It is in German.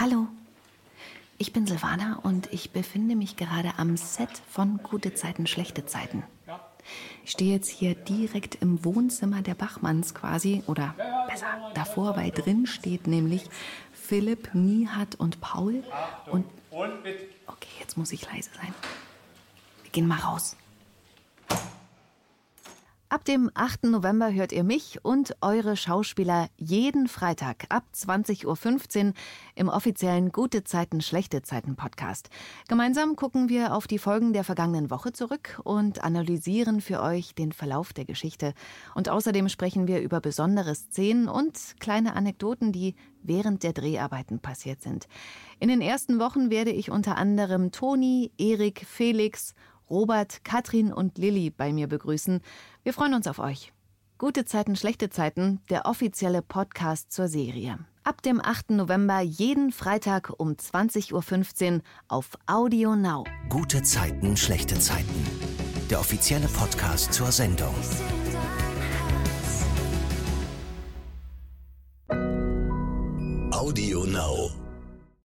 Hallo, ich bin Silvana und ich befinde mich gerade am Set von Gute Zeiten, schlechte Zeiten. Ich stehe jetzt hier direkt im Wohnzimmer der Bachmanns quasi, oder besser davor, weil drin steht nämlich Philipp, Nihat und Paul. Und okay, jetzt muss ich leise sein. Wir gehen mal raus. Ab dem 8. November hört ihr mich und eure Schauspieler jeden Freitag ab 20.15 Uhr im offiziellen Gute Zeiten, schlechte Zeiten Podcast. Gemeinsam gucken wir auf die Folgen der vergangenen Woche zurück und analysieren für euch den Verlauf der Geschichte. Und außerdem sprechen wir über besondere Szenen und kleine Anekdoten, die während der Dreharbeiten passiert sind. In den ersten Wochen werde ich unter anderem Toni, Erik, Felix Robert, Katrin und Lilly bei mir begrüßen. Wir freuen uns auf euch. Gute Zeiten, schlechte Zeiten, der offizielle Podcast zur Serie. Ab dem 8. November jeden Freitag um 20.15 Uhr auf Audio Now. Gute Zeiten, schlechte Zeiten. Der offizielle Podcast zur Sendung. Audio Now.